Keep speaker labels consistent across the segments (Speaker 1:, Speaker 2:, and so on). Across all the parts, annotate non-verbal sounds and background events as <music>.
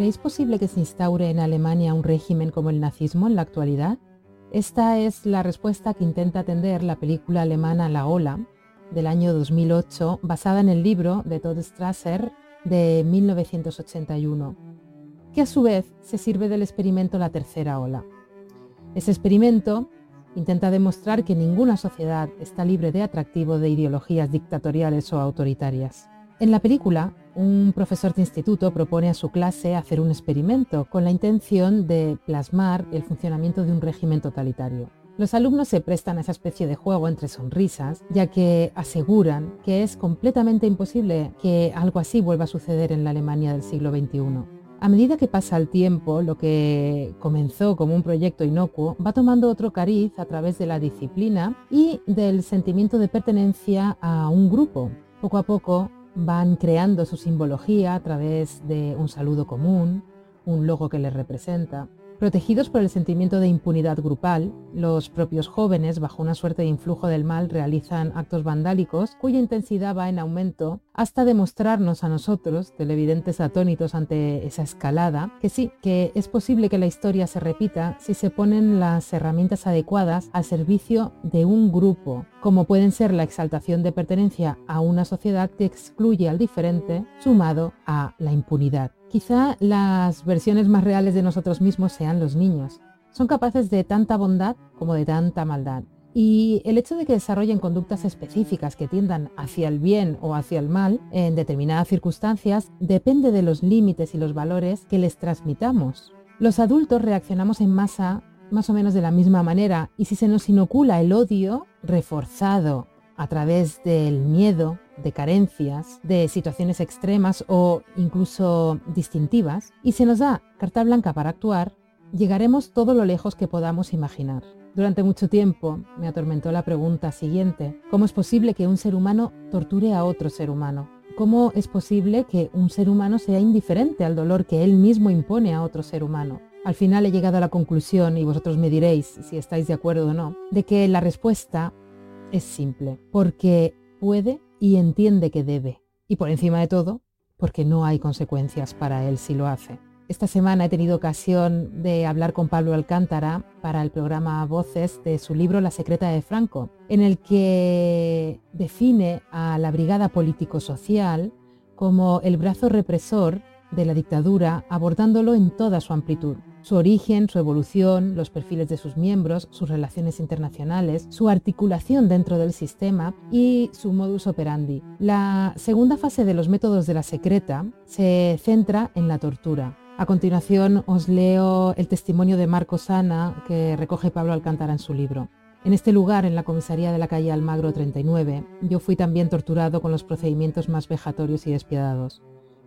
Speaker 1: ¿creéis posible que se instaure en Alemania un régimen como el nazismo en la actualidad? Esta es la respuesta que intenta atender la película alemana La Ola, del año 2008, basada en el libro de Todd Strasser de 1981, que a su vez se sirve del experimento La Tercera Ola. Ese experimento intenta demostrar que ninguna sociedad está libre de atractivo de ideologías dictatoriales o autoritarias. En la película, un profesor de instituto propone a su clase hacer un experimento con la intención de plasmar el funcionamiento de un régimen totalitario. Los alumnos se prestan a esa especie de juego entre sonrisas, ya que aseguran que es completamente imposible que algo así vuelva a suceder en la Alemania del siglo XXI. A medida que pasa el tiempo, lo que comenzó como un proyecto inocuo va tomando otro cariz a través de la disciplina y del sentimiento de pertenencia a un grupo. Poco a poco van creando su simbología a través de un saludo común, un logo que les representa, Protegidos por el sentimiento de impunidad grupal, los propios jóvenes, bajo una suerte de influjo del mal, realizan actos vandálicos cuya intensidad va en aumento hasta demostrarnos a nosotros, televidentes atónitos ante esa escalada, que sí, que es posible que la historia se repita si se ponen las herramientas adecuadas al servicio de un grupo, como pueden ser la exaltación de pertenencia a una sociedad que excluye al diferente, sumado a la impunidad. Quizá las versiones más reales de nosotros mismos sean los niños. Son capaces de tanta bondad como de tanta maldad. Y el hecho de que desarrollen conductas específicas que tiendan hacia el bien o hacia el mal en determinadas circunstancias depende de los límites y los valores que les transmitamos. Los adultos reaccionamos en masa más o menos de la misma manera y si se nos inocula el odio reforzado a través del miedo, de carencias, de situaciones extremas o incluso distintivas, y se nos da carta blanca para actuar, llegaremos todo lo lejos que podamos imaginar. Durante mucho tiempo me atormentó la pregunta siguiente, ¿cómo es posible que un ser humano torture a otro ser humano? ¿Cómo es posible que un ser humano sea indiferente al dolor que él mismo impone a otro ser humano? Al final he llegado a la conclusión, y vosotros me diréis si estáis de acuerdo o no, de que la respuesta es simple, porque puede y entiende que debe. Y por encima de todo, porque no hay consecuencias para él si lo hace. Esta semana he tenido ocasión de hablar con Pablo Alcántara para el programa Voces de su libro La secreta de Franco, en el que define a la Brigada Político-Social como el brazo represor de la dictadura, abordándolo en toda su amplitud su origen, su evolución, los perfiles de sus miembros, sus relaciones internacionales, su articulación dentro del sistema y su modus operandi. La segunda fase de los métodos de la secreta se centra en la tortura. A continuación os leo el testimonio de Marco Sana que recoge Pablo Alcántara en su libro. En este lugar, en la comisaría de la calle Almagro 39, yo fui también torturado con los procedimientos más vejatorios y despiadados.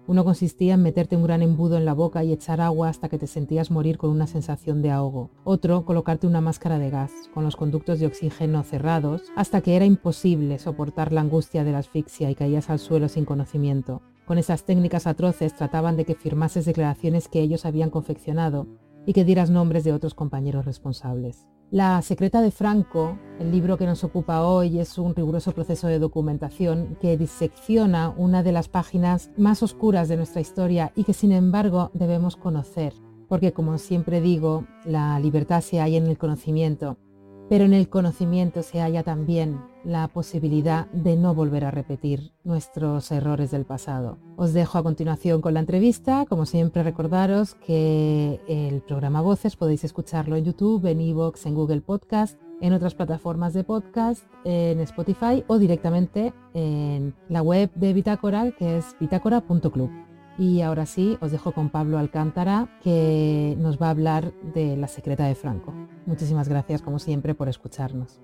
Speaker 1: Uno consistía en meterte un gran embudo en la boca y echar agua hasta que te sentías morir con una sensación de ahogo. Otro, colocarte una máscara de gas, con los conductos de oxígeno cerrados, hasta que era imposible soportar la angustia de la asfixia y caías al suelo sin conocimiento. Con esas técnicas atroces trataban de que firmases declaraciones que ellos habían confeccionado y que dieras nombres de otros compañeros responsables. La secreta de Franco, el libro que nos ocupa hoy, es un riguroso proceso de documentación que disecciona una de las páginas más oscuras de nuestra historia y que sin embargo debemos conocer, porque como siempre digo, la libertad se halla en el conocimiento pero en el conocimiento se halla también la posibilidad de no volver a repetir nuestros errores del pasado. Os dejo a continuación con la entrevista. Como siempre recordaros que el programa Voces podéis escucharlo en YouTube, en Evox, en Google Podcast, en otras plataformas de podcast, en Spotify o directamente en la web de Bitácora que es bitácora.club. Y ahora sí, os dejo con Pablo Alcántara, que nos va a hablar de La secreta de Franco. Muchísimas gracias, como siempre, por escucharnos.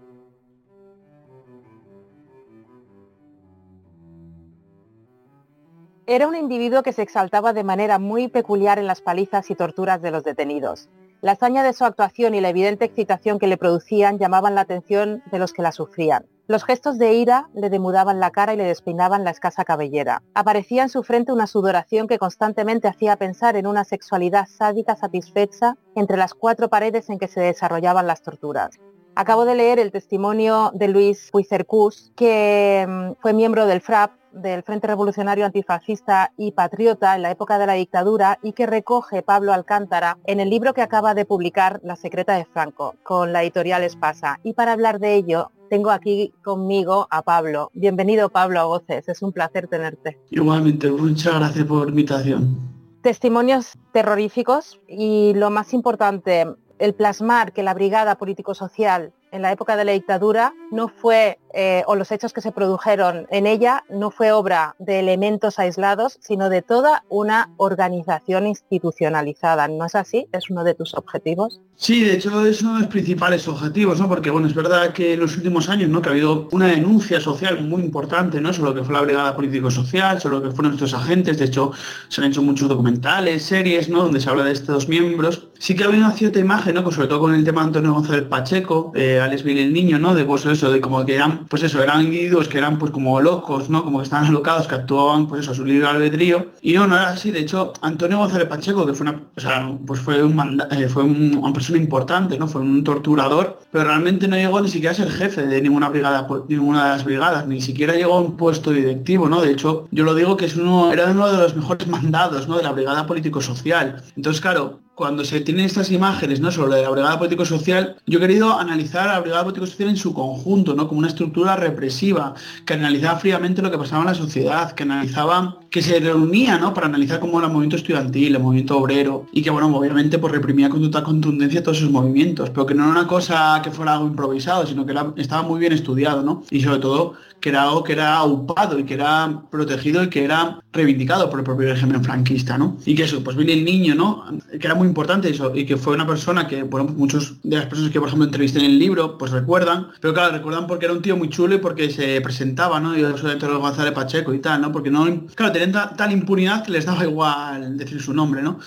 Speaker 2: Era un individuo que se exaltaba de manera muy peculiar en las palizas y torturas de los detenidos. La hazaña de su actuación y la evidente excitación que le producían llamaban la atención de los que la sufrían. Los gestos de ira le demudaban la cara y le despeinaban la escasa cabellera. Aparecía en su frente una sudoración que constantemente hacía pensar en una sexualidad sádica satisfecha entre las cuatro paredes en que se desarrollaban las torturas. Acabo de leer el testimonio de Luis Puicercus, que mm, fue miembro del FRAP del Frente Revolucionario Antifascista y Patriota en la época de la dictadura y que recoge Pablo Alcántara en el libro que acaba de publicar La Secreta de Franco con la editorial Espasa. Y para hablar de ello tengo aquí conmigo a Pablo. Bienvenido Pablo a Voces, es un placer tenerte.
Speaker 3: Igualmente, muchas gracias por la invitación.
Speaker 2: Testimonios terroríficos y lo más importante, el plasmar que la Brigada Político-Social en la época de la dictadura no fue, eh, o los hechos que se produjeron en ella, no fue obra de elementos aislados, sino de toda una organización institucionalizada. ¿No es así? ¿Es uno de tus objetivos?
Speaker 3: Sí, de hecho es uno de los principales objetivos, ¿no? Porque bueno, es verdad que en los últimos años, ¿no? Que ha habido una denuncia social muy importante, ¿no? Sobre lo que fue la brigada político-social, sobre lo que fueron estos agentes. De hecho, se han hecho muchos documentales, series, ¿no? Donde se habla de estos miembros. Sí que ha habido una cierta imagen, ¿no? sobre todo con el tema de Antonio González Pacheco, eh, Alex el Niño, ¿no? De pues eso, de como que eran, pues eso, eran individuos que eran pues como locos, ¿no? Como que estaban alocados, que actuaban pues eso, a su libre albedrío. Y no, no era así. De hecho, Antonio González Pacheco, que fue una, o sea, pues fue un eh, fue una persona importante, ¿no? Fue un torturador, pero realmente no llegó ni siquiera a ser jefe de ninguna brigada, ninguna de las brigadas, ni siquiera llegó a un puesto directivo, ¿no? De hecho, yo lo digo que es uno, era uno de los mejores mandados, ¿no? De la brigada político-social. Entonces, claro, cuando se tienen estas imágenes ¿no? sobre la brigada político-social, yo he querido analizar a la brigada político-social en su conjunto, ¿no? como una estructura represiva, que analizaba fríamente lo que pasaba en la sociedad, que analizaba, que se reunía ¿no? para analizar cómo era el movimiento estudiantil, el movimiento obrero, y que bueno, obviamente pues, reprimía con total contundencia todos esos movimientos, pero que no era una cosa que fuera algo improvisado, sino que estaba muy bien estudiado, ¿no? Y sobre todo que era algo que era aupado y que era protegido y que era reivindicado por el propio régimen franquista, ¿no? Y que eso, pues Billy el Niño, ¿no? Que era muy importante eso, y que fue una persona que, bueno, muchos de las personas que, por ejemplo, entrevisté en el libro, pues recuerdan, pero claro, recuerdan porque era un tío muy chulo y porque se presentaba, ¿no? Y eso de los González Pacheco y tal, ¿no? Porque no, claro, tenían tal impunidad que les daba igual decir su nombre, ¿no?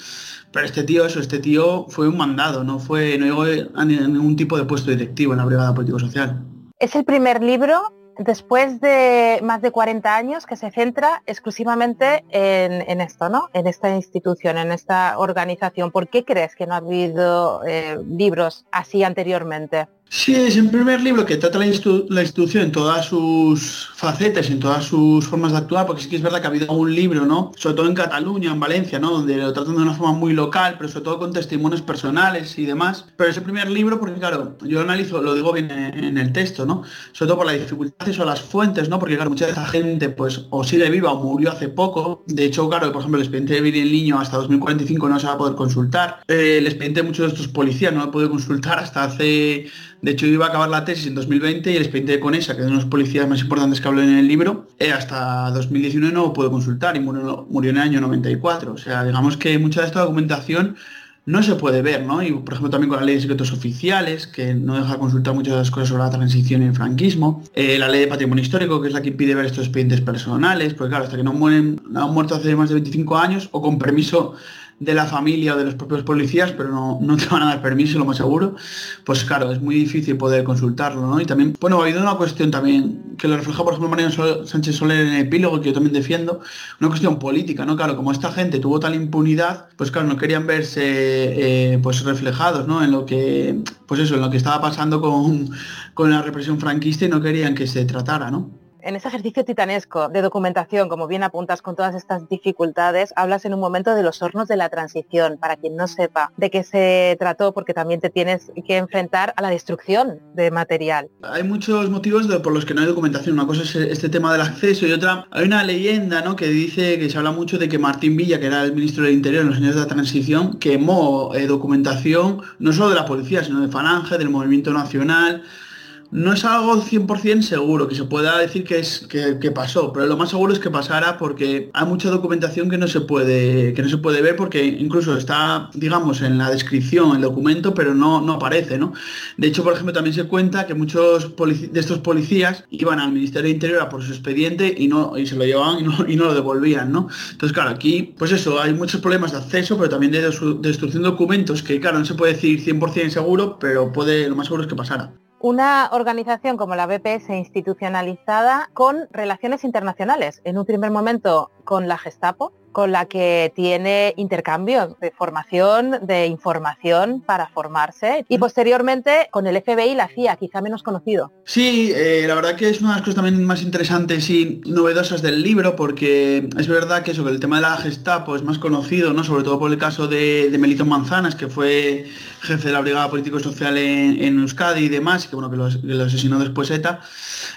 Speaker 3: Pero este tío, eso, este tío fue un mandado, no fue, no llegó a ningún tipo de puesto directivo en la Brigada Político-Social.
Speaker 2: Es el primer libro después de más de 40 años que se centra exclusivamente en, esto, ¿no? En esta institución, en esta organización. ¿Por qué crees que no ha habido eh, libros así anteriormente?
Speaker 3: Sí, es el primer libro que trata la, institución en todas sus facetas, en todas sus formas de actuar, porque sí que es verdad que ha habido un libro, ¿no? Sobre todo en Cataluña, en Valencia, ¿no? Donde lo tratan de una forma muy local, pero sobre todo con testimonios personales y demás. Pero es el primer libro porque, claro, yo lo analizo, lo digo bien en, el texto, ¿no? Sobre todo por la dificultad o las fuentes, ¿no? Porque, claro, mucha de esa gente, pues, o sigue viva o murió hace poco. De hecho, claro, por ejemplo, el expediente de el Niño hasta 2045 no se va a poder consultar. Eh, el expediente de muchos de estos policías no lo puede consultar hasta hace de hecho, iba a acabar la tesis en 2020 y el expediente de Conesa, que es uno de los policías más importantes que hablo en el libro, eh, hasta 2019 no puedo consultar y murió, en el año 94. O sea, digamos que mucha de esta documentación no se puede ver, ¿no? Y por ejemplo también con la ley de secretos oficiales, que no deja consultar muchas de las cosas sobre la transición y el franquismo, eh, la ley de patrimonio histórico, que es la que impide ver estos expedientes personales, porque claro, hasta que no mueren, no han muerto hace más de 25 años, o con permiso de la familia o de los propios policías, pero no, no te van a dar permiso, lo más seguro, pues claro, es muy difícil poder consultarlo, ¿no? Y también, bueno, ha habido una cuestión también que lo refleja, por ejemplo, María Sánchez Soler en el epílogo, que yo también defiendo, una cuestión política, ¿no? Claro, como esta gente tuvo tal impunidad, pues claro, no querían verse eh, pues reflejados, ¿no? En lo que, pues eso, en lo que estaba pasando con, con la represión franquista y no querían que se tratara, ¿no?
Speaker 2: En ese ejercicio titanesco de documentación, como bien apuntas con todas estas dificultades, hablas en un momento de los hornos de la transición, para quien no sepa de qué se trató, porque también te tienes que enfrentar a la destrucción de material.
Speaker 3: Hay muchos motivos por los que no hay documentación. Una cosa es este tema del acceso y otra, hay una leyenda ¿no? que dice que se habla mucho de que Martín Villa, que era el ministro del Interior en los años de la transición, quemó eh, documentación no solo de la policía, sino de Falange, del Movimiento Nacional, no es algo 100% seguro que se pueda decir que es que, pasó, pero lo más seguro es que pasara porque hay mucha documentación que no se puede que no se puede ver porque incluso está, digamos, en la descripción el documento, pero no, no aparece, ¿no? De hecho, por ejemplo, también se cuenta que muchos de estos policías iban al Ministerio de Interior a por su expediente y no y se lo llevaban y no, lo devolvían, ¿no? Entonces, claro, aquí, pues eso, hay muchos problemas de acceso, pero también de destrucción de documentos que, claro, no se puede decir 100% seguro, pero puede, lo más seguro es que pasara
Speaker 2: una organización como la BPS institucionalizada con relaciones internacionales. En un primer momento con la Gestapo, con la que tiene intercambios de formación, de información para formarse y posteriormente con el FBI la CIA, quizá menos conocido.
Speaker 3: Sí, eh, la verdad que es una de las cosas también más interesantes y novedosas del libro porque es verdad que sobre el tema de la Gestapo es más conocido, ¿no? sobre todo por el caso de, de Melito Manzanas, que fue jefe de la Brigada Político-Social en, Euskadi y demás, que bueno, que lo, asesinó después ETA,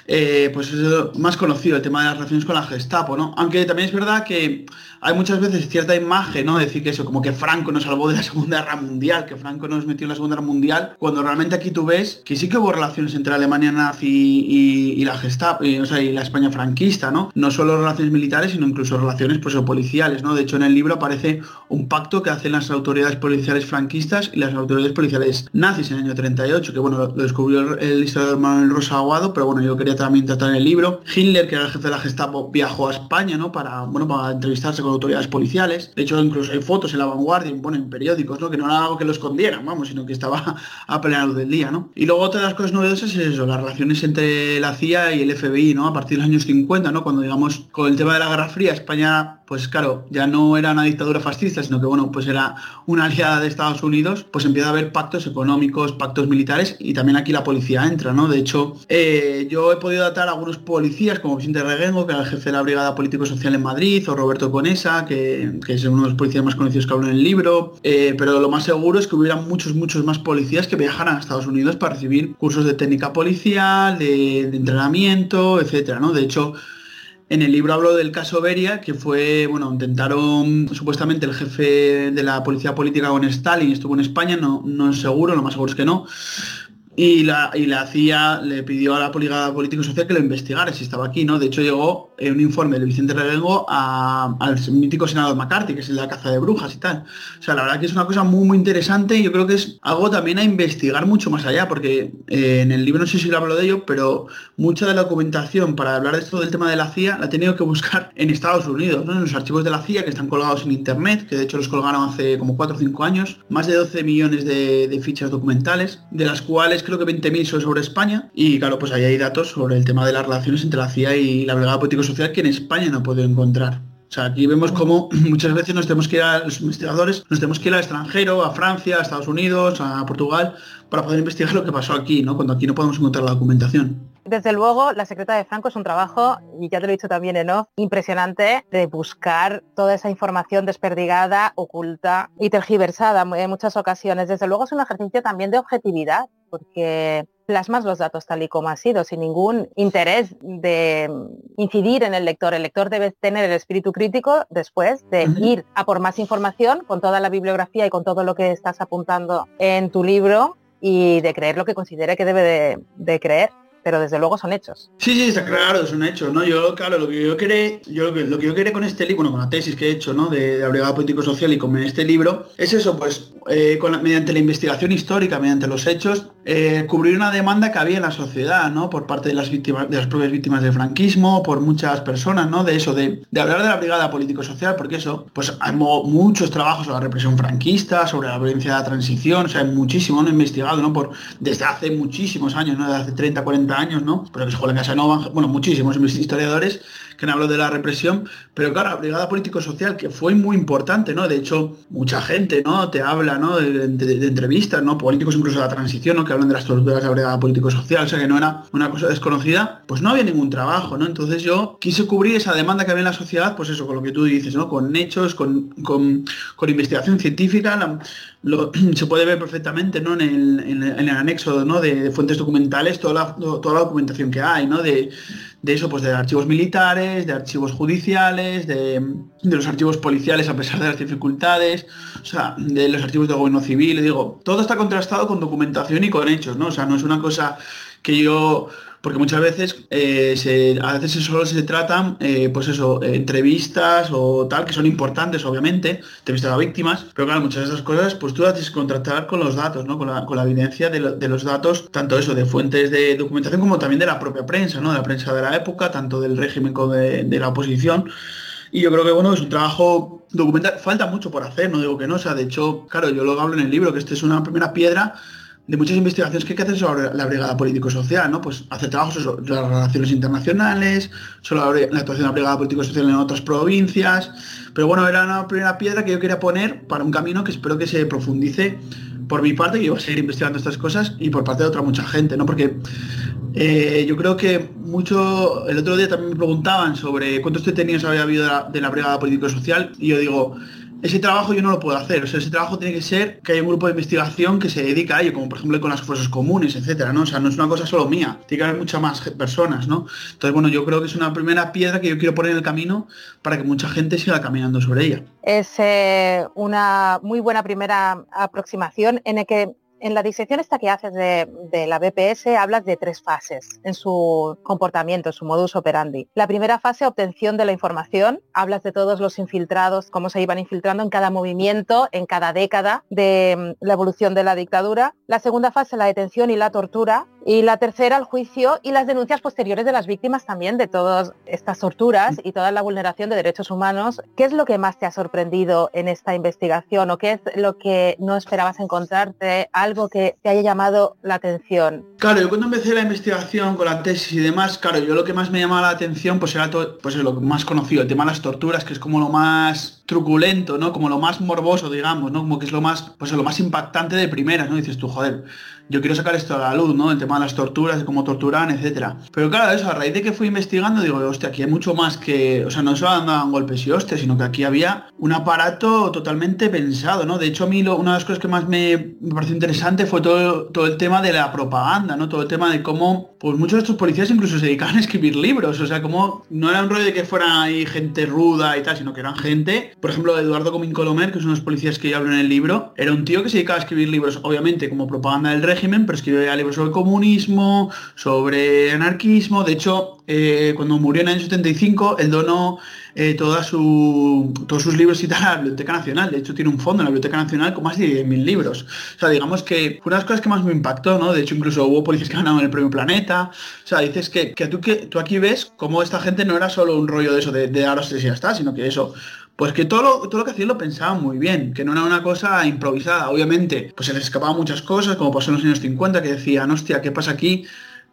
Speaker 3: eh, pues es más conocido el tema de las relaciones con la Gestapo, ¿no? Aunque también es verdad que hay muchas veces cierta imagen, ¿no? Decir que eso, como que Franco nos salvó de la <laughs> Segunda Guerra Mundial, que Franco nos metió en la Segunda Guerra Mundial, cuando realmente aquí tú ves que sí que hubo relaciones entre Alemania nazi y, la Gestapo, y, o sea, y la España franquista, ¿no? No solo relaciones militares, sino incluso relaciones pues, policiales, ¿no? De hecho, en el libro aparece un pacto que hacen las autoridades policiales franquistas y las autoridades policiales nazis en el año 38, que bueno, lo descubrió el historiador Manuel Rosa Aguado, pero bueno, yo quería también tratar en el libro. Hitler, que era el jefe de la Gestapo, viajó a España, ¿no? Para, bueno, para entrevistarse con autoridades policiales. De hecho, incluso hay fotos en la vanguardia, bueno, en periódicos, ¿no? Que no era algo que lo escondieran, vamos, sino que estaba <laughs> a plena luz del día, ¿no? Y luego otra de las cosas novedosas es eso, las relaciones entre la CIA y el FBI, ¿no? A partir de los años 50, ¿no? Cuando digamos con el tema de la Guerra Fría, España, pues claro, ya no era una dictadura fascista, sino que bueno, pues era una aliada de Estados Unidos, pues empieza a haber pactos económicos, pactos militares y también aquí la policía entra, ¿no? De hecho, eh, yo he podido datar a algunos policías como Vicente Reguengo, que era el jefe de la Brigada Político-Social en Madrid, o Roberto Conesa, que que, es uno de los policías más conocidos que hablo en el libro, eh, pero lo más seguro es que hubiera muchos, muchos más policías que viajaran a Estados Unidos para recibir cursos de técnica policial, de, entrenamiento, etcétera, ¿no? De hecho, en el libro hablo del caso Beria, que fue, bueno, intentaron, supuestamente el jefe de la policía política con Stalin estuvo en España, no, no es seguro, lo más seguro es que no, y la, y la CIA le pidió a la Poligada Político Social que lo investigara si estaba aquí, ¿no? De hecho llegó un informe de Vicente Revengo al mítico senador McCarthy, que es el de la caza de brujas y tal. O sea, la verdad que es una cosa muy muy interesante y yo creo que es algo también a investigar mucho más allá, porque eh, en el libro no sé si lo hablo de ello, pero mucha de la documentación para hablar de esto del tema de la CIA la he tenido que buscar <laughs> en Estados Unidos, ¿no? En los archivos de la CIA que están colgados en internet, que de hecho los colgaron hace como 4 o 5 años, más de 12 millones de, de fichas documentales, de las cuales creo que 20.000 son sobre España y claro, pues ahí hay datos sobre el tema de las relaciones entre la CIA y la Brigada Político Social que en España no puedo encontrar. O sea, aquí vemos cómo <clears throat> muchas veces nos tenemos que ir a los investigadores, nos tenemos que ir al extranjero, a Francia, a Estados Unidos, a Portugal, para poder investigar lo que pasó aquí, ¿no? Cuando aquí no podemos encontrar la documentación.
Speaker 2: Desde luego, La secreta de Franco es un trabajo, y ya te lo he dicho también en impresionante de buscar toda esa información desperdigada, oculta y tergiversada en muchas ocasiones. Desde luego es un ejercicio también de objetividad, porque plasmas los datos tal y como ha sido, sin ningún interés de incidir en el lector. El lector debe tener el espíritu crítico después de ir a por más información con toda la bibliografía y con todo lo que estás apuntando en tu libro y de creer lo que considere que debe de creer pero desde luego son hechos.
Speaker 3: Sí, sí, está claro, son hechos, ¿no? Yo, claro, lo que yo quería, yo lo que, yo quería con este libro, bueno, con la tesis que he hecho, ¿no? De, de Brigada Político Social y con este libro, es eso, pues, eh, mediante la investigación histórica, mediante los hechos, eh, cubrir una demanda que había en la sociedad, ¿no? Por parte de las víctimas, de las propias víctimas del franquismo, por muchas personas, ¿no? De eso, de, hablar de la Brigada Político Social, porque eso, pues hay muchos trabajos sobre la represión franquista, sobre la violencia de la transición, o sea, hay muchísimo, ¿no? Investigado, ¿no? Por, desde hace muchísimos años, ¿no? Desde hace 30, 40 años, ¿no? Porque se en Casanova, bueno, muchísimos historiadores que han hablado de la represión, pero claro, la brigada político-social que fue muy importante, ¿no? De hecho, mucha gente, ¿no? Te habla, ¿no? De, entrevistas, ¿no? Políticos incluso de la transición, ¿no? Que hablan de las torturas de la brigada político-social, o sea que no era una cosa desconocida, pues no había ningún trabajo, ¿no? Entonces yo quise cubrir esa demanda que había en la sociedad, pues eso, con lo que tú dices, ¿no? Con hechos, con, con, investigación científica, <clears throat> se puede ver perfectamente, ¿no? En el, en el, anexo. De, fuentes documentales, toda la, toda la documentación que hay, ¿no? De, de eso, pues de archivos militares, de archivos judiciales, de, los archivos policiales a pesar de las dificultades, o sea, de los archivos de gobierno civil, digo, todo está contrastado con documentación y con hechos, ¿no? O sea, no es una cosa que yo porque muchas veces eh, a veces solo se tratan eh, pues eso entrevistas o tal que son importantes obviamente entrevistas a víctimas pero claro muchas de esas cosas pues tú las tienes que contratar con los datos ¿no? con, la, evidencia de, los datos tanto eso de fuentes de documentación como también de la propia prensa ¿no? de la prensa de la época tanto del régimen como de, de la oposición y yo creo que bueno, es un trabajo documental, falta mucho por hacer, no digo que no, o sea, de hecho, claro, yo lo hablo en el libro, que este es una primera piedra de muchas investigaciones que hay que hacer sobre la brigada político-social, ¿no? Pues hacer trabajos sobre las relaciones internacionales, sobre la, actuación de la brigada político-social en otras provincias. Pero bueno, era una primera piedra que yo quería poner para un camino que espero que se profundice por mi parte, que yo voy a seguir investigando estas cosas, y por parte de otra mucha gente, ¿no? Porque eh, yo creo que mucho, el otro día también me preguntaban sobre cuántos detenidos había habido de la, de la brigada político-social, y yo digo, ese trabajo yo no lo puedo hacer. O sea, ese trabajo tiene que ser que haya un grupo de investigación que se dedica a ello, como por ejemplo con las fuerzas comunes, etcétera, ¿no? O sea, no es una cosa solo mía, tiene que haber muchas más personas, ¿no? Entonces, bueno, yo creo que es una primera piedra que yo quiero poner en el camino para que mucha gente siga caminando sobre ella.
Speaker 2: Es eh, una muy buena primera aproximación en el que en la disección esta que haces de, la BPS hablas de tres fases en su comportamiento, en su modus operandi. La primera fase, obtención de la información. Hablas de todos los infiltrados, cómo se iban infiltrando en cada movimiento, en cada década de mm, la evolución de la dictadura. La segunda fase, la detención y la tortura. Y la tercera, el juicio y las denuncias posteriores de las víctimas también de todas estas torturas y toda la vulneración de derechos humanos. ¿Qué es lo que más te ha sorprendido en esta investigación o qué es lo que no esperabas encontrarte? Algo que te haya llamado la atención.
Speaker 3: Claro, yo cuando empecé la investigación con la tesis y demás, claro, yo lo que más me llamaba la atención pues era todo, pues es lo más conocido, el tema de las torturas, que es como lo más truculento, ¿no? Como lo más morboso, digamos, ¿no? Como que es lo más, pues lo más impactante de primera, ¿no? dices tú, joder, yo quiero sacar esto a la luz, ¿no? El tema de las torturas, de cómo torturan, etcétera. Pero claro, eso, a raíz de que fui investigando, digo, hostia, aquí hay mucho más que, o sea, no solo andaban golpes y hostias, sino que aquí había un aparato totalmente pensado, ¿no? De hecho, a mí una de las cosas que más me, me pareció interesante fue todo, todo el tema de la propaganda, ¿no? Todo el tema de cómo, pues muchos de estos policías incluso se dedicaban a escribir libros, o sea, como no era un rollo de que fueran ahí gente ruda y tal, sino que eran gente, por ejemplo, Eduardo Comín Colomer, que es uno de los policías que yo hablo en el libro, era un tío que se dedicaba a escribir libros, obviamente, como propaganda del régimen, pero escribía libros sobre comunismo, sobre anarquismo. De hecho, eh, cuando murió en el año 75, él donó eh, toda todos sus libros y tal a la Biblioteca Nacional. De hecho, tiene un fondo en la Biblioteca Nacional con más de 10.000 libros. O sea, digamos que fue una de las cosas que más me impactó, ¿no? De hecho, incluso hubo policías que ganaron el premio Planeta. O sea, dices que, que, tú, que tú aquí ves cómo esta gente no era solo un rollo de eso, de, de daros y ya está, sino que eso pues que todo lo, todo lo que hacían lo pensaban muy bien, que no era una cosa improvisada. Obviamente, pues se les escapaban muchas cosas, como pasó en los años 50, que decían, hostia, ¿qué pasa aquí?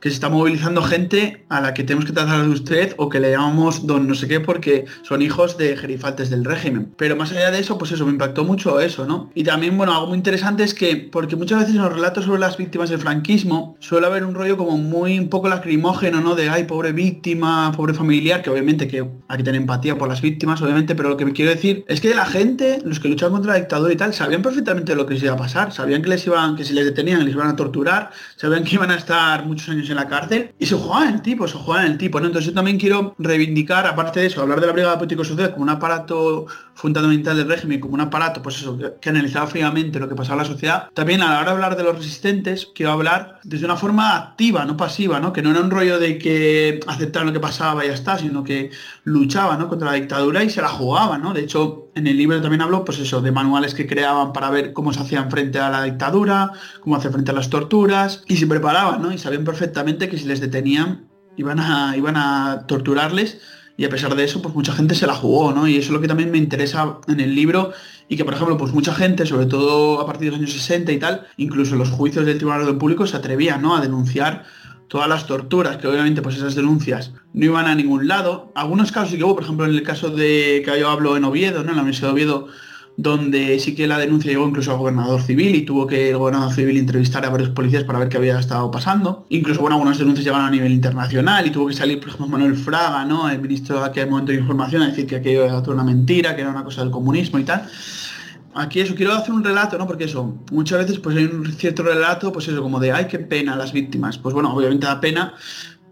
Speaker 3: Que se está movilizando gente a la que tenemos que tratar de usted o que le llamamos don no sé qué porque son hijos de gerifaltes del régimen. Pero más allá de eso, pues eso, me impactó mucho eso, ¿no? Y también, bueno, algo muy interesante es que, porque muchas veces en los relatos sobre las víctimas del franquismo suele haber un rollo como muy un poco lacrimógeno, ¿no? De, ay, pobre víctima, pobre familiar, que obviamente que hay que tener empatía por las víctimas, obviamente, pero lo que me quiero decir es que la gente, los que luchaban contra la dictadura y tal, sabían perfectamente lo que les iba a pasar, sabían que les iban, que si les detenían les iban a torturar, sabían que iban a estar muchos años en la cárcel y se juega en el tipo, se juega en el tipo. Entonces yo también quiero reivindicar, aparte de eso, hablar de la Brigada Político Social como un aparato fundamental del régimen, como un aparato, pues eso, que, analizaba fríamente lo que pasaba en la sociedad. También a la hora de hablar de los resistentes, quiero hablar desde una forma activa, no pasiva, ¿no? Que no era un rollo de que aceptaran lo que pasaba y ya está, sino que luchaban ¿no? contra la dictadura y se la jugaban, ¿no? De hecho, en el libro también hablo, pues eso, de manuales que creaban para ver cómo se hacían frente a la dictadura, cómo hacer frente a las torturas, y se preparaban, ¿no? Y sabían perfectamente que si les detenían, iban a, iban a torturarles, y a pesar de eso, pues mucha gente se la jugó, ¿no? Y eso es lo que también me interesa en el libro, y que, por ejemplo, pues mucha gente, sobre todo a partir de los años 60 y tal, incluso los juicios del Tribunal de Público se atrevían, ¿no? A denunciar todas las torturas, que obviamente pues esas denuncias no iban a ningún lado. Algunos casos sí que hubo, por ejemplo, en el caso de que yo hablo en Oviedo, ¿no? En la Universidad de Oviedo, donde sí que la denuncia llegó incluso al gobernador civil y tuvo que el gobernador civil entrevistar a varios policías para ver qué había estado pasando. Incluso, bueno, algunas denuncias llegaron a nivel internacional y tuvo que salir, por ejemplo, Manuel Fraga, ¿no? El ministro de aquel momento de información, a decir que aquello era toda una mentira, que era una cosa del comunismo y tal aquí eso, quiero hacer un relato, ¿no? Porque eso, muchas veces pues hay un cierto relato, pues eso, como de, ay, qué pena las víctimas. Pues bueno, obviamente da pena,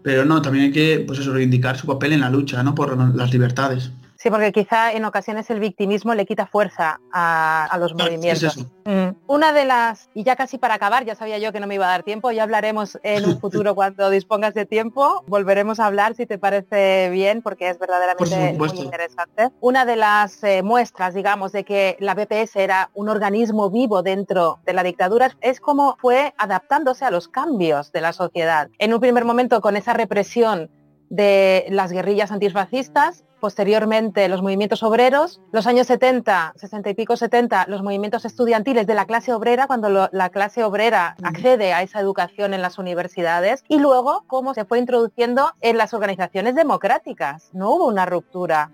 Speaker 3: pero no, también hay que, pues eso, reivindicar su papel en la lucha, ¿no? Por las libertades.
Speaker 2: Sí, porque quizá en ocasiones el victimismo le quita fuerza a, los movimientos. Mm. Una de las, y ya casi para acabar, ya sabía yo que no me iba a dar tiempo, ya hablaremos en un <laughs> futuro cuando dispongas de tiempo, volveremos a hablar si te parece bien, porque es verdaderamente muy interesante. Una de las eh, muestras, digamos, de que la BPS era un organismo vivo dentro de la dictadura es cómo fue adaptándose a los cambios de la sociedad. En un primer momento con esa represión de las guerrillas antifascistas, posteriormente los movimientos obreros, los años 70, 60 y pico 70, los movimientos estudiantiles de la clase obrera, cuando la clase obrera accede a esa educación en las universidades, y luego cómo se fue introduciendo en las organizaciones democráticas. No hubo una ruptura.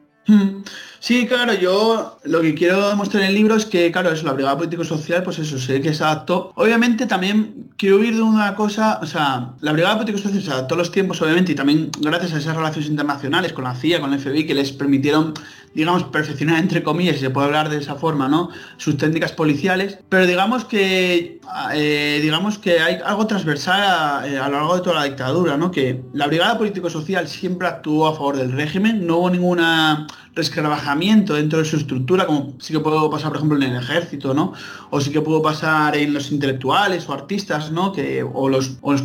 Speaker 3: Sí, claro, yo lo que quiero demostrar en el libro es que, claro, eso, la brigada político-social, pues eso, sé que se adaptó. Obviamente también quiero huir de una cosa, o sea, la brigada político-social se adaptó a los tiempos, obviamente, y también gracias a esas relaciones internacionales con la CIA, con el FBI, que les permitieron digamos, perfeccionar entre comillas, si se puede hablar de esa forma, ¿no? Sus técnicas policiales, pero digamos que, eh, digamos que hay algo transversal a, eh, a, lo largo de toda la dictadura, ¿no? Que la brigada político-social siempre actuó a favor del régimen, no hubo ninguna resquebrajamiento dentro de su estructura, como sí que puedo pasar, por ejemplo, en el ejército, ¿no? O sí que puedo pasar en los intelectuales o artistas, ¿no? Que, o los, o los,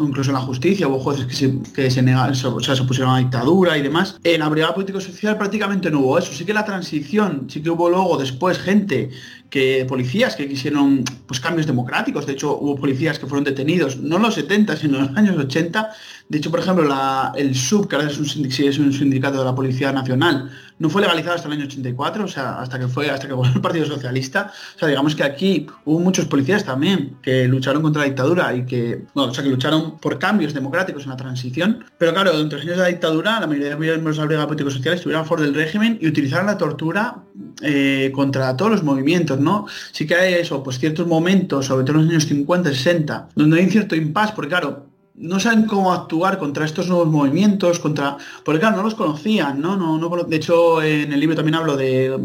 Speaker 3: incluso en la justicia, hubo jueces que se, que se negaron, o sea, se opusieron a la dictadura y demás. En la brigada político-social prácticamente no hubo eso. Sí que la transición, sí que hubo luego después gente que policías que quisieron pues cambios democráticos. De hecho, hubo policías que fueron detenidos, no en los 70, sino en los años 80. De hecho, por ejemplo, el SUB, que ahora es un, es un sindicato de la Policía Nacional, no fue legalizado hasta el año 84, o sea, hasta que fue, hasta que volvió el Partido Socialista. O sea, digamos que aquí hubo muchos policías también que lucharon contra la dictadura y que, o sea, que lucharon por cambios democráticos en la transición. Pero claro, de los años de la dictadura, la mayoría de los miembros de la Brigada Político Social estuvieron a favor del régimen y utilizaron la tortura eh, contra todos los movimientos, ¿no? Sí que hay eso, pues ciertos momentos, sobre todo en los años 50, 60, donde hay un cierto impas, porque claro, no saben cómo actuar contra estos nuevos movimientos, contra. Porque claro, no los conocían, ¿no? no, no de hecho, en el libro también hablo de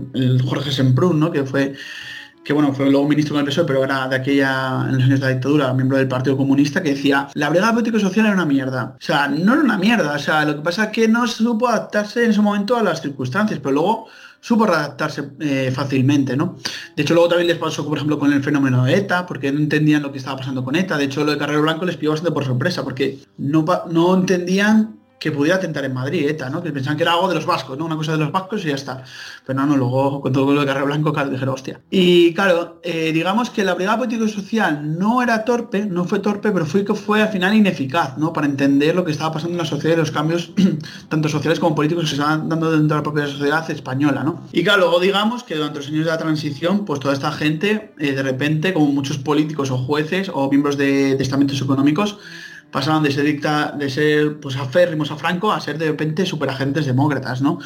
Speaker 3: Jorge Semprún, ¿no? Que fue que bueno, fue luego ministro del PSOE, pero era de aquella, en los años de la dictadura, miembro del Partido Comunista, que decía, la brigada político-social era una mierda. O sea, no era una mierda, o sea, lo que pasa es que no supo adaptarse en ese momento a las circunstancias, pero luego supo adaptarse eh, fácilmente, ¿no? De hecho, luego también les pasó, por ejemplo, con el fenómeno de ETA, porque no entendían lo que estaba pasando con ETA. De hecho, lo de Carrero Blanco les pilló bastante por sorpresa, porque no, no entendían que pudiera tentar en Madrid, ETA, ¿no? Que pensaban que era algo de los vascos, ¿no? Una cosa de los vascos y ya está. Pero no, no, luego con todo lo de Carrero Blanco, claro, dijeron, hostia. Y claro, eh, digamos que la brigada político social no era torpe, no fue torpe, pero fue que fue al final ineficaz, ¿no? Para entender lo que estaba pasando en la sociedad y los cambios, <clears throat> tanto sociales como políticos, que se estaban dando dentro de la propia sociedad española, ¿no? Y claro, luego digamos que durante los años de la transición, pues toda esta gente, eh, de repente, como muchos políticos o jueces o miembros de, de estamentos económicos, pasaron de ser, dicta, de ser pues, aférrimos a Franco a ser de repente superagentes demócratas, ¿no?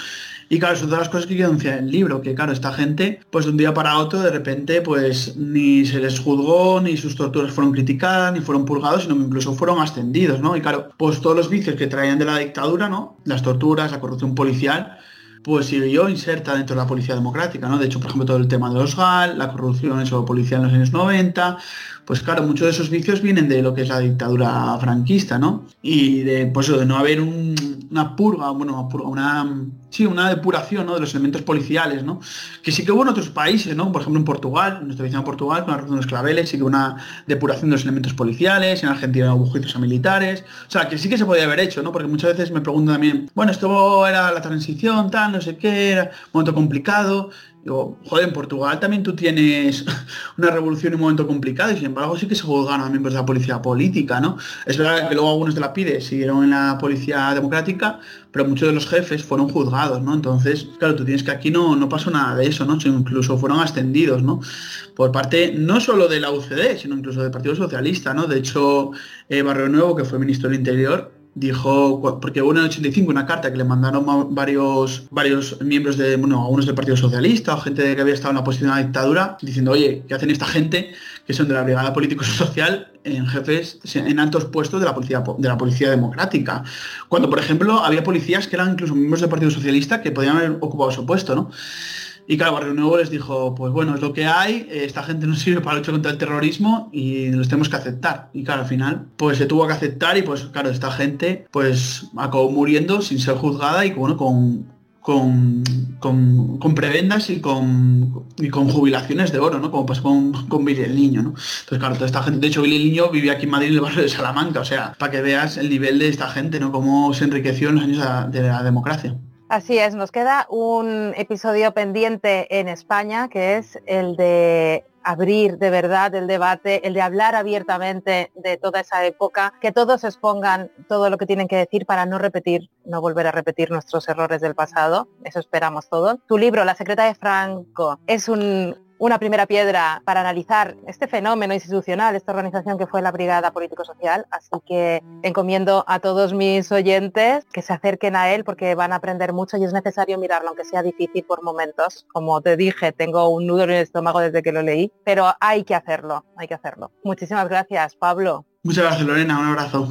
Speaker 3: Y claro, son todas las cosas que quiero denunciar en el libro, que claro, esta gente, pues de un día para otro, de repente, pues ni se les juzgó, ni sus torturas fueron criticadas, ni fueron purgados, sino incluso fueron ascendidos, ¿no? Y claro, pues todos los vicios que traían de la dictadura, ¿no? Las torturas, la corrupción policial, pues siguió inserta dentro de la policía democrática, ¿no? De hecho, por ejemplo, todo el tema de los GAL, la corrupción en la policía en los años 90, pues claro, muchos de esos vicios vienen de lo que es la dictadura franquista, ¿no? Y de, pues, de no haber una purga, bueno, una, sí, una depuración ¿no? de los elementos policiales, ¿no? Que sí que hubo en otros países, ¿no? Por ejemplo, en Portugal, en nuestra vecina Portugal, con la revolución de los claveles, sí que hubo una depuración de los elementos policiales, en Argentina hubo juicios a militares, o sea, que sí que se podía haber hecho, ¿no? Porque muchas veces me preguntan también, bueno, esto era la transición, tal, no sé qué, era un momento complicado, Digo, joder, en Portugal también tú tienes <laughs> una revolución y un momento complicado y sin embargo sí que se juzgan a miembros de la policía política, ¿no? Es verdad que luego algunos de la PIDE siguieron en la policía democrática, pero muchos de los jefes fueron juzgados, ¿no? Entonces, claro, tú tienes que aquí no, no pasó nada de eso, ¿no? incluso fueron ascendidos, ¿no? Por parte no solo de la UCD, sino incluso del Partido Socialista, ¿no? De hecho, eh, Barrio Nuevo, que fue ministro del Interior, dijo, porque hubo en el 85 una carta que le mandaron varios, varios miembros de, bueno, algunos del Partido Socialista o gente que había estado en la posición de la dictadura, diciendo, oye, ¿qué hacen esta gente que son de la Brigada Político-Social en jefes, en altos puestos de la policía de la policía democrática? Cuando, por ejemplo, había policías que eran incluso miembros del Partido Socialista que podían haber ocupado su puesto, ¿no? Y claro, Barrio Nuevo les dijo, pues bueno, es lo que hay, esta gente no <laughs> sirve para luchar contra el terrorismo y los tenemos que aceptar. Y claro, al final, pues se tuvo que aceptar y pues claro, esta gente pues acabó muriendo sin ser juzgada y bueno, con, con, con, prebendas y con, y con jubilaciones de oro, ¿no? Como pasó con, con Billy el Niño, ¿no? Entonces, claro, toda esta gente, de hecho, Billy el Niño vivía aquí en Madrid, en el barrio de Salamanca, o sea, para que veas el nivel de esta gente, ¿no? Cómo se enriqueció en los años de la democracia.
Speaker 2: Así es, nos queda un episodio pendiente en España, que es el de abrir de verdad el debate, el de hablar abiertamente de toda esa época, que todos expongan todo lo que tienen que decir para no repetir, no volver a repetir nuestros errores del pasado. Eso esperamos todos. Tu libro, La secreta de Franco, es un una primera piedra para analizar este fenómeno institucional, esta organización que fue la Brigada Político-Social. Así que encomiendo a todos mis oyentes que se acerquen a él porque van a aprender mucho y es necesario mirarlo, aunque sea difícil por momentos. Como te dije, tengo un nudo en el estómago desde que lo leí, pero hay que hacerlo, hay que hacerlo. Muchísimas gracias, Pablo.
Speaker 3: Muchas gracias, Lorena. Un abrazo.